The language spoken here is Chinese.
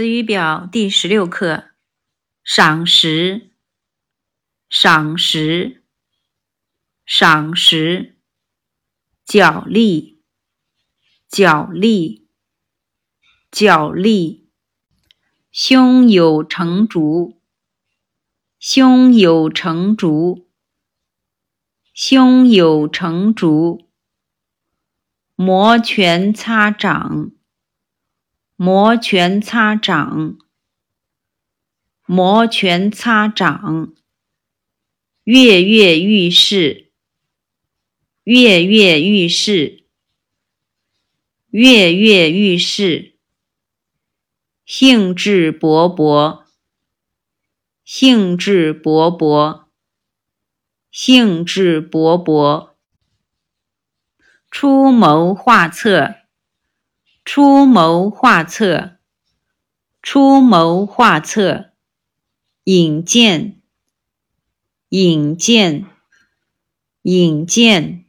词语表第十六课：赏识，赏识，赏识；角力，角力，角力；胸有成竹，胸有成竹，胸有成竹；摩拳擦掌。摩拳擦掌，摩拳擦掌；跃跃欲试，跃跃欲试，跃跃欲试；兴致勃勃，兴致勃勃，兴致勃勃；出谋划策。出谋划策，出谋划策；引荐，引荐，引荐；